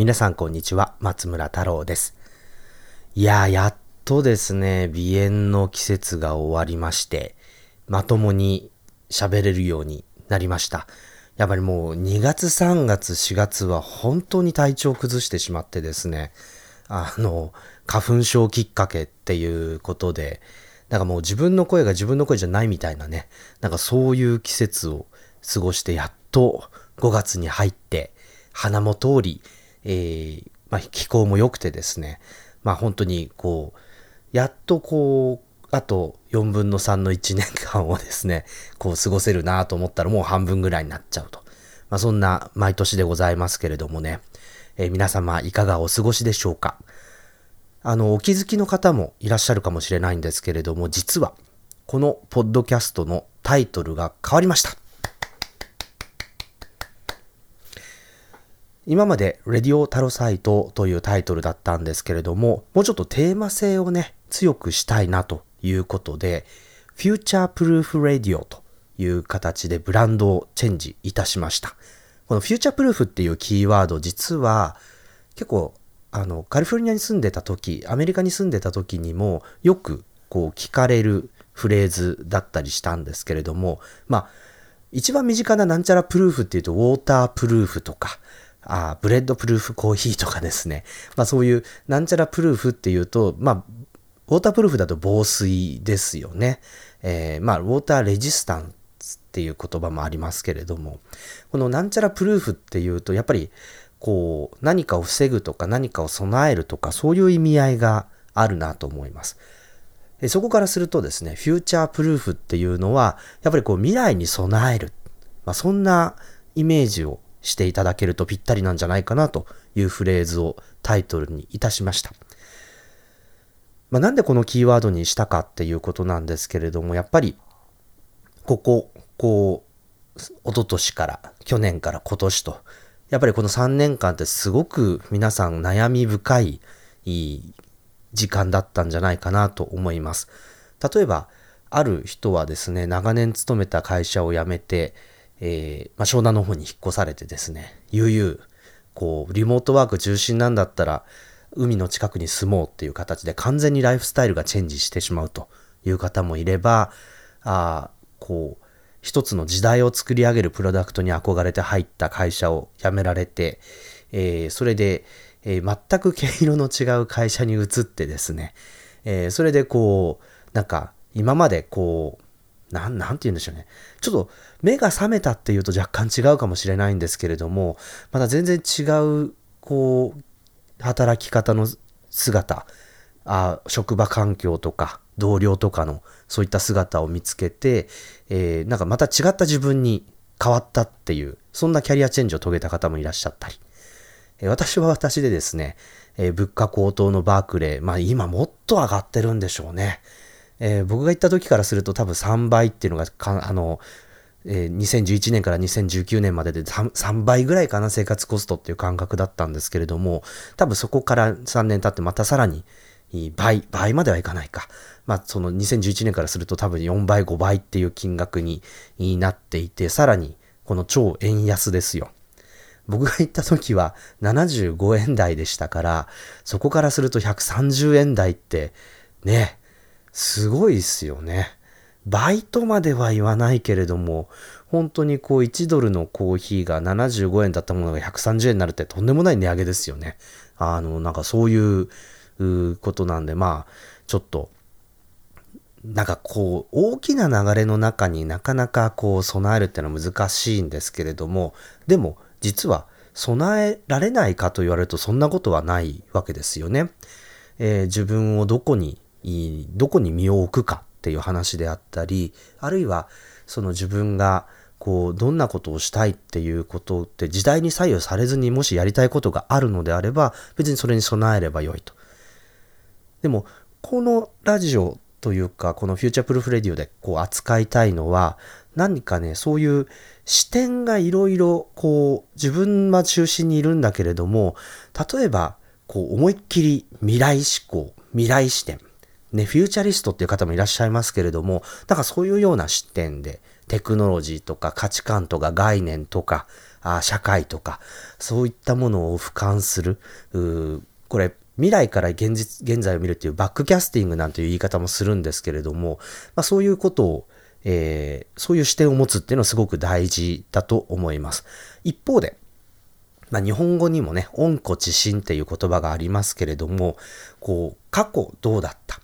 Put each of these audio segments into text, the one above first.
皆さんこんにちは、松村太郎です。いや、やっとですね、鼻炎の季節が終わりまして、まともに喋れるようになりました。やっぱりもう2月3月4月は本当に体調崩してしまってですね、あの、花粉症きっかけっていうことで、なんかもう自分の声が自分の声じゃないみたいなね、なんかそういう季節を過ごしてやっと5月に入って、花も通り、えーまあ、気候も良くてですね、まあ本当にこう、やっとこう、あと4分の3の1年間をですね、こう過ごせるなと思ったらもう半分ぐらいになっちゃうと。まあそんな毎年でございますけれどもね、えー皆様いかがお過ごしでしょうか。あの、お気づきの方もいらっしゃるかもしれないんですけれども、実は、このポッドキャストのタイトルが変わりました。今まで、 Radio Tarosite というタイトルだったんですけれども、もうちょっとテーマ性をね、強くしたいなということで、 Future Proof Radio という形でブランドをチェンジいたしました。このフューチャープルーフっていうキーワード、実は結構あのカリフォルニアに住んでた時アメリカに住んでた時にもよくこう聞かれるフレーズだったりしたんですけれどもまあ一番身近ななんちゃら proof っていうとウォータープルーフとかあ Bulletproof Coffee とかですね まあそういうなんちゃら proof っていうとまあウォータープルーフだと防水ですよね、えーまあ water resistance っていう言葉もありますけれどもこのなんちゃら proof っていうとやっぱりこう何かを防ぐとか何かを備えるとかそういう意味合いがあるなと思います。そこからするとですね、フューチャープルーフっていうのは、やっぱりこう未来に備える。まあ、そんなイメージをしていただけるとぴったりなんじゃないかなというフレーズをタイトルにいたしました。まあ、なんでこのキーワードにしたかっていうことなんですけれども、やっぱり、ここ、こう、一昨年から、去年から今年と、やっぱりこの3年間ってすごく皆さん悩み深い時間だったんじゃないかなと思います。例えば、ある人はですね、長年勤めた会社を辞めて、えーまあ、湘南の方に引っ越されてですね、悠々、こう、リモートワーク中心なんだったら、海の近くに住もうっていう形で完全にライフスタイルがチェンジしてしまうという方もいれば、あこう、一つの時代を作り上げるプロダクトに憧れて入った会社を辞められて、えーそれで、えー全く毛色の違う会社に移ってですね、えーそれでこう、なんか今までこう、なん、なんて言うんでしょうね。ちょっと目が覚めたっていうと若干違うかもしれないんですけれども、また全然違う、こう、働き方の姿、あ職場環境とか同僚とかのそういった姿を見つけて、えーなんかまた違った自分に変わったっていうそんなキャリアチェンジを遂げた方もいらっしゃったり、えー私は私でですね、えー物価高騰のバークレーまあ今もっと上がってるんでしょうね、えー僕が行った時からすると多分3倍っていうのがかあのえー2011年から2019年までで 3, 3倍ぐらいかな生活コストっていう感覚だったんですけれども多分そこから3年経ってまたさらに倍倍まではいかないか。まあその2011年からすると多分4倍5倍っていう金額にになっていてさらにこの超円安ですよ。僕が行った時は75円台でしたからそこからすると130円台ってねすごいですよね。バイトまでは言わないけれども、本当にこう1ドルのコーヒーが75円だったものが130円になるってとんでもない値上げですよね。あの、なんかそういうことなんで、まあ、ちょっと、なんかこう、大きな流れの中になかなかこう備えるってのは難しいんですけれども、でも実は備えられないかと言われるとそんなことはないわけですよね。えー自分をどこに、どこに身を置くかっていう話であったり、あるいはその自分がこう、どんなことをしたいっていうことって時代に左右されずにもしやりたいことがあるのであれば、別にそれに備えればよいと。でも、このラジオというか、この Future Proof Radio でこう扱いたいのは、何かね、そういう視点がいろいろ、こう、自分は中心にいるんだけれども、例えば、こう、思いっきり未来志向、未来視点、ね、 futurist っていう方もいらっしゃいますけれども、なんかそういうような視点で、テクノロジーとか価値観とか概念とか、あ社会とか、そういったものを俯瞰する、これ、未来から現実、現在を見るっていうバックキャスティングなんていう言い方もするんですけれども、まあ、そういうことを、えー、そういう視点を持つっていうのはすごく大事だと思います。一方で、まあ、日本語にもね、温故知新っていう言葉がありますけれども、こう、過去どうだった？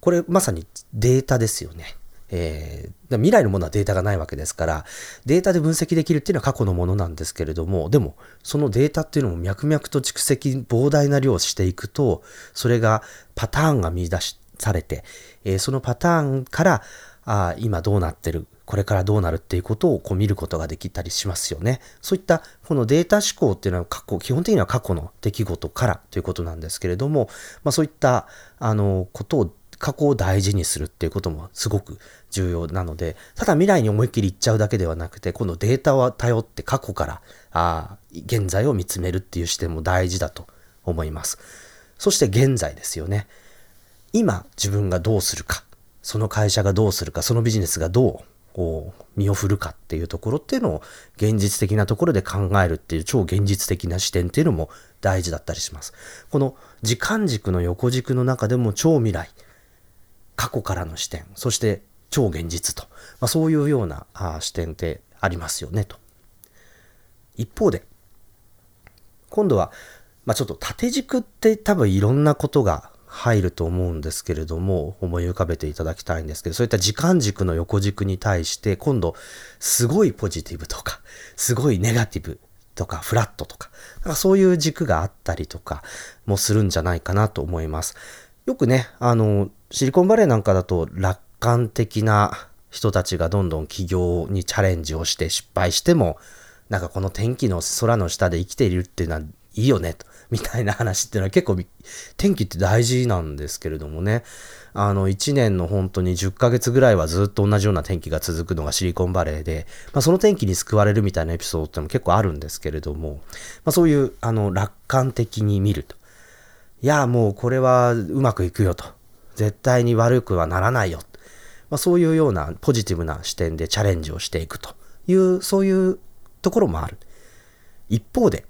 これまさにデータですよね。えー、未来のものはデータがないわけですから、データで分析できるっていうのは過去のものなんですけれども、でも、そのデータっていうのも脈々と蓄積、膨大な量をしていくと、それがパターンが見出しされて、えー、そのパターンから、あ今どうなってる、これからどうなるっていうことをこう見ることができたりしますよね。そういったこのデータ思考っていうのは過去、基本的には過去の出来事からということなんですけれども、まあそういったあのことを過去を大事にするっていうこともすごく重要なので、ただ未来に思いっきり行っちゃうだけではなくて、このデータを頼って過去からあ現在を見つめるっていう視点も大事だと思います。そして現在ですよね。今自分がどうするか、その会社がどうするか、そのビジネスがどうこう身を振るかっていうところっていうのを現実的なところで考えるっていう超現実的な視点っていうのも大事だったりします。この時間軸の横軸の中でも超未来、過去からの視点、そして超現実と、まあ、そういうようなあ視点ってありますよねと。一方で、今度は、まあ、ちょっと縦軸って多分いろんなことが入ると思うんですけれども、思い浮かべていただきたいんですけど、そういった時間軸の横軸に対して、今度、すごいポジティブとか、すごいネガティブとか、フラットとか、かそういう軸があったりとかもするんじゃないかなと思います。よくね、あの、シリコンバレーなんかだと楽観的な人たちがどんどん起業にチャレンジをして失敗しても、なんかこの天気の空の下で生きているっていうのはいいよね、みたいな話っていうのは結構天気って大事なんですけれどもね。あの、1年の本当に10ヶ月ぐらいはずっと同じような天気が続くのがシリコンバレーで、まあ、その天気に救われるみたいなエピソードっても結構あるんですけれども、まあ、そういう、あの、楽観的に見ると。いや、もうこれはうまくいくよと。絶対に悪くはならないよ。まあ、そういうようなポジティブな視点でチャレンジをしていくという、そういうところもある。一方で、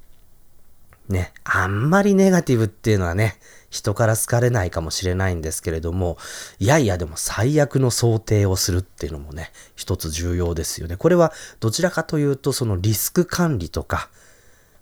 ね、あんまりネガティブっていうのはね、人から好かれないかもしれないんですけれども、いやいやでも最悪の想定をするっていうのもね、一つ重要ですよね。これはどちらかというと、そのリスク管理とか、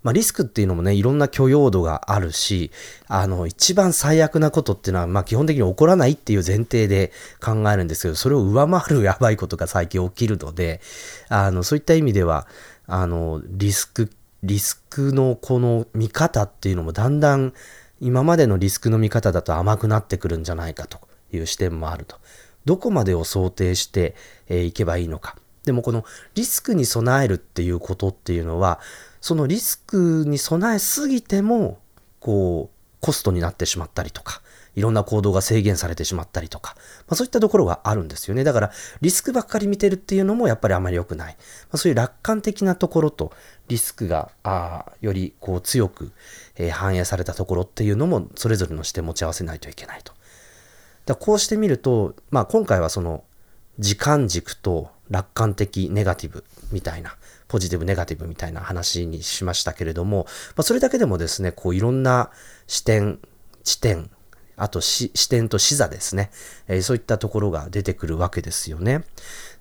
まあ、リスクっていうのもね、いろんな許容度があるし、あの、一番最悪なことっていうのは、まあ、基本的に起こらないっていう前提で考えるんですけど、それを上回るやばいことが最近起きるので、あの、そういった意味では、あの、リスク、リスクのこの見方っていうのもだんだん今までのリスクの見方だと甘くなってくるんじゃないかという視点もあると。どこまでを想定してい、けばいいのか。でもこのリスクに備えるっていうことっていうのは、そのリスクに備えすぎても、こう、コストになってしまったりとか、いろんな行動が制限されてしまったりとか、まあ、そういったところがあるんですよね。だから、リスクばっかり見てるっていうのもやっぱりあまり良くない。まあ、そういう楽観的なところと、リスクが、あよりこう強く、えー、反映されたところっていうのも、それぞれの視点持ち合わせないといけないと。だこうしてみると、まあ今回はその、時間軸と楽観的ネガティブみたいなポジティブ、ネガティブみたいな話にしましたけれども、まあ、それだけでもですね、こういろんな視点、地点、あと視点と視座ですね、えー、そういったところが出てくるわけですよね。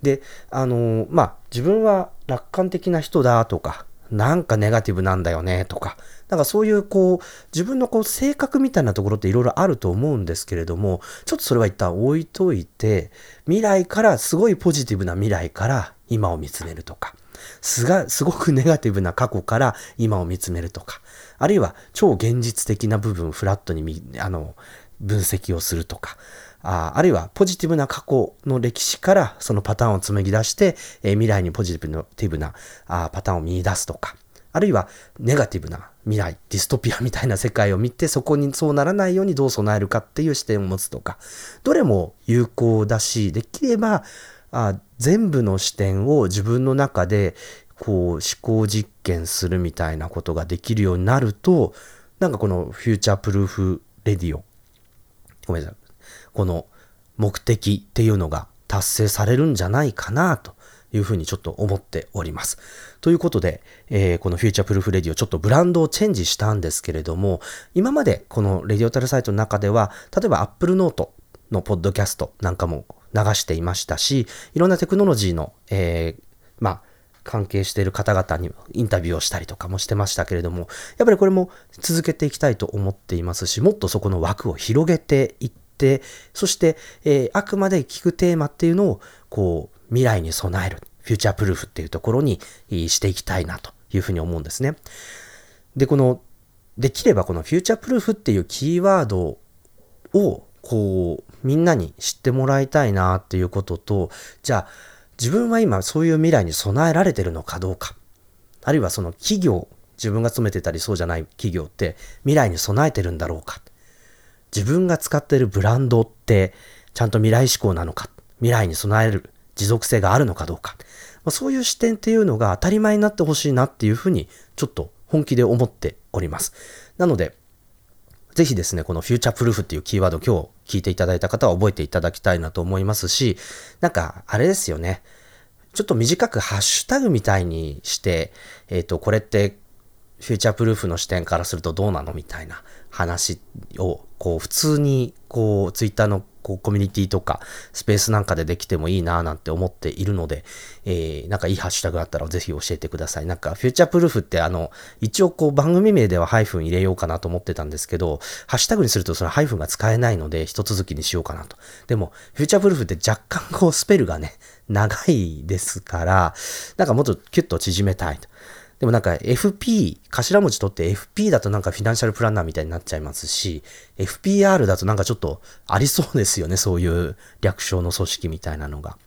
で、あのー、まあ、自分は楽観的な人だとか、なんかネガティブなんだよねとか、なんかそういうこう、自分のこう性格みたいなところっていろいろあると思うんですけれども、ちょっとそれは一旦置いといて、未来からすごいポジティブな未来から今を見つめるとか、すが、すごくネガティブな過去から今を見つめるとか、あるいは超現実的な部分フラットにあの、分析をするとか、ああるいはポジティブな過去の歴史からそのパターンを紡ぎ出して、えー、未来にポジティブなあパターンを見出すとか、あるいはネガティブな未来、ディストピアみたいな世界を見て、そこにそうならないようにどう備えるかっていう視点を持つとか、どれも有効だし、できれば、あ全部の視点を自分の中でこう思考実験するみたいなことができるようになると、なんかこの Future Proof Radio、ごめんなさい。この目的っていうのが達成されるんじゃないかなというふうにちょっと思っております。ということで、えー、この Future Proof Radio ちょっとブランドをチェンジしたんですけれども、今までこの Radio Tarosite の中では、例えば Apple Note のポッドキャストなんかも流していましたし、いろんなテクノロジーの、えー、まあ、関係している方々にインタビューをしたりとかもしてましたけれども、やっぱりこれも続けていきたいと思っていますし、もっとそこの枠を広げていって、そして、えー、あくまで聞くテーマっていうのを、こう、未来に備える、フューチャープルーフっていうところにしていきたいなというふうに思うんですね。で、この、できればこのフューチャープルーフっていうキーワードを、こう、みんなに知ってもらいたいなっていうことと、じゃあ、自分は今そういう未来に備えられてるのかどうか。あるいはその企業、自分が勤めてたりそうじゃない企業って未来に備えてるんだろうか。自分が使っているブランドってちゃんと未来志向なのか。未来に備える持続性があるのかどうか。まあ、そういう視点っていうのが当たり前になってほしいなっていうふうにちょっと本気で思っております。なので、ぜひですね、このフューチャープルーフっていうキーワード今日聞いていただいた方は覚えていただきたいなと思いますし、なんかあれですよね。ちょっと短くハッシュタグみたいにして、えっ、ー、と、これってフューチャープルーフの視点からするとどうなのみたいな話を、こう、普通に、こう、ツイッターのこうコミュニティとかスペースなんかでできてもいいなぁなんて思っているので、えー、なんかいいハッシュタグあったらぜひ教えてください。なんかフューチャープルーフってあの、一応こう番組名ではハイフン入れようかなと思ってたんですけど、ハッシュタグにするとそのハイフンが使えないので一続きにしようかなと。でも、フューチャープルーフって若干こうスペルがね、長いですから、なんかもっとキュッと縮めたいと。でもなんか FP、頭文字取って FP だとなんかフィナンシャルプランナーみたいになっちゃいますし、FPR だとなんかちょっとありそうですよね、そういう略称の組織みたいなのが。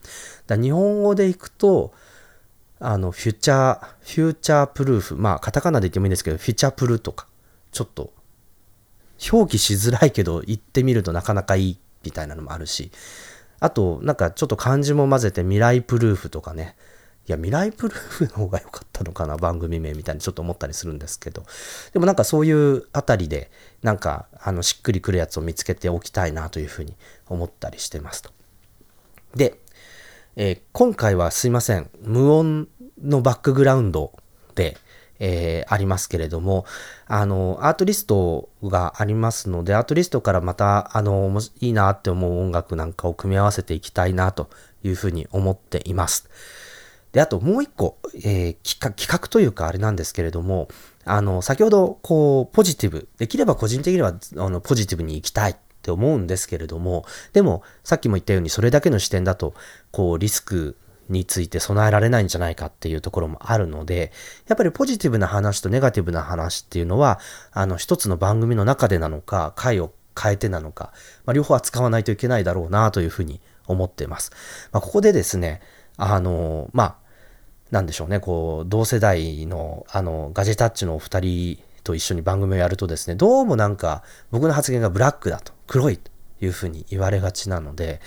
だ日本語でいくと、あの、フューチャー、フューチャープルーフ、まあ、カタカナで言ってもいいんですけど、フューチャープルとか、ちょっと、表記しづらいけど、言ってみるとなかなかいいみたいなのもあるし、あと、なんかちょっと漢字も混ぜて未来プルーフとかね、いや、未来プルーフの方が良かったのかな、番組名みたいにちょっと思ったりするんですけど。でもなんかそういうあたりで、なんか、あの、しっくりくるやつを見つけておきたいなというふうに思ったりしてますと。で、えー、今回はすいません、無音のバックグラウンドで、えー、ありますけれども、あの、アートリストがありますので、アートリストからまた、あの、いいなって思う音楽なんかを組み合わせていきたいなというふうに思っています。で、あともう一個、えー、企画、企画というかあれなんですけれども、あの、先ほど、こう、ポジティブ、できれば個人的には、あの、ポジティブに行きたいって思うんですけれども、でも、さっきも言ったように、それだけの視点だと、こう、リスクについて備えられないんじゃないかっていうところもあるので、やっぱりポジティブな話とネガティブな話っていうのは、あの、一つの番組の中でなのか、回を変えてなのか、まあ、両方扱わないといけないだろうなというふうに思っています。まあ、ここでですね、あの、まあ、なんでしょうね、こう、同世代の、あの、ガジェタッチのお二人と一緒に番組をやるとですね、どうもなんか、僕の発言がブラックだと、黒いというふうに言われがちなので、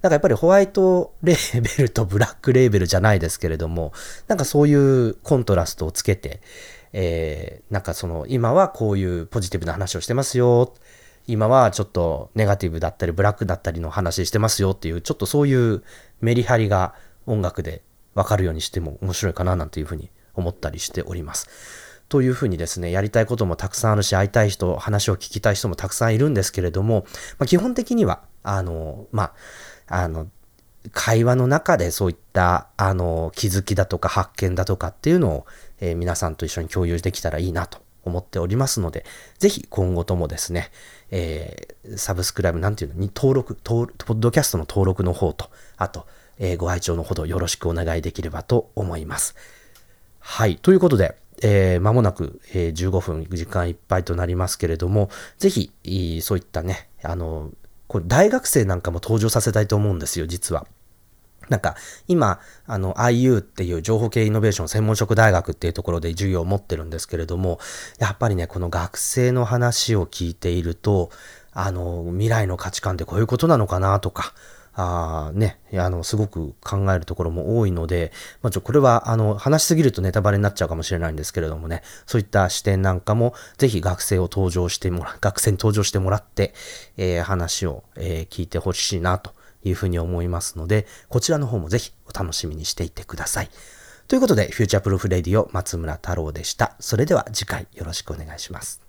なんかやっぱりホワイトレーベルとブラックレーベルじゃないですけれども、なんかそういうコントラストをつけて、えー、なんかその、今はこういうポジティブな話をしてますよ、今はちょっとネガティブだったりブラックだったりの話してますよっていう、ちょっとそういうメリハリが音楽でわかるようにしても面白いかななんていうふうに思ったりしております。というふうにですね、やりたいこともたくさんあるし、会いたい人、話を聞きたい人もたくさんいるんですけれども、まあ、基本的には、あの、まあ、あの、会話の中でそういった、あの、気づきだとか発見だとかっていうのを、えー、皆さんと一緒に共有できたらいいなと思っておりますので、ぜひ今後ともですね、えー、サブスクライブなんていうのに登録、ポッドキャストの登録の方と、あと、えー、ご愛聴のほどよろしくお願いできればと思います。はい。ということで、えー、間もなく、えー、15分時間いっぱいとなりますけれども、ぜひ、そういったね、あの、これ大学生なんかも登場させたいと思うんですよ、実は。なんか、今、あの、IU っていう情報系イノベーション専門職大学っていうところで授業を持ってるんですけれども、やっぱりね、この学生の話を聞いていると、あの、未来の価値観ってこういうことなのかなとか、あね、あの、すごく考えるところも多いので、まあ、ちょ、これは、あの、話しすぎるとネタバレになっちゃうかもしれないんですけれどもね、そういった視点なんかも、ぜひ学生を登場してもら、学生に登場してもらって、えー、話を、えー、聞いてほしいな、というふうに思いますので、こちらの方もぜひお楽しみにしていてください。ということで、 Future Proof Radio 松村太郎でした。それでは次回よろしくお願いします。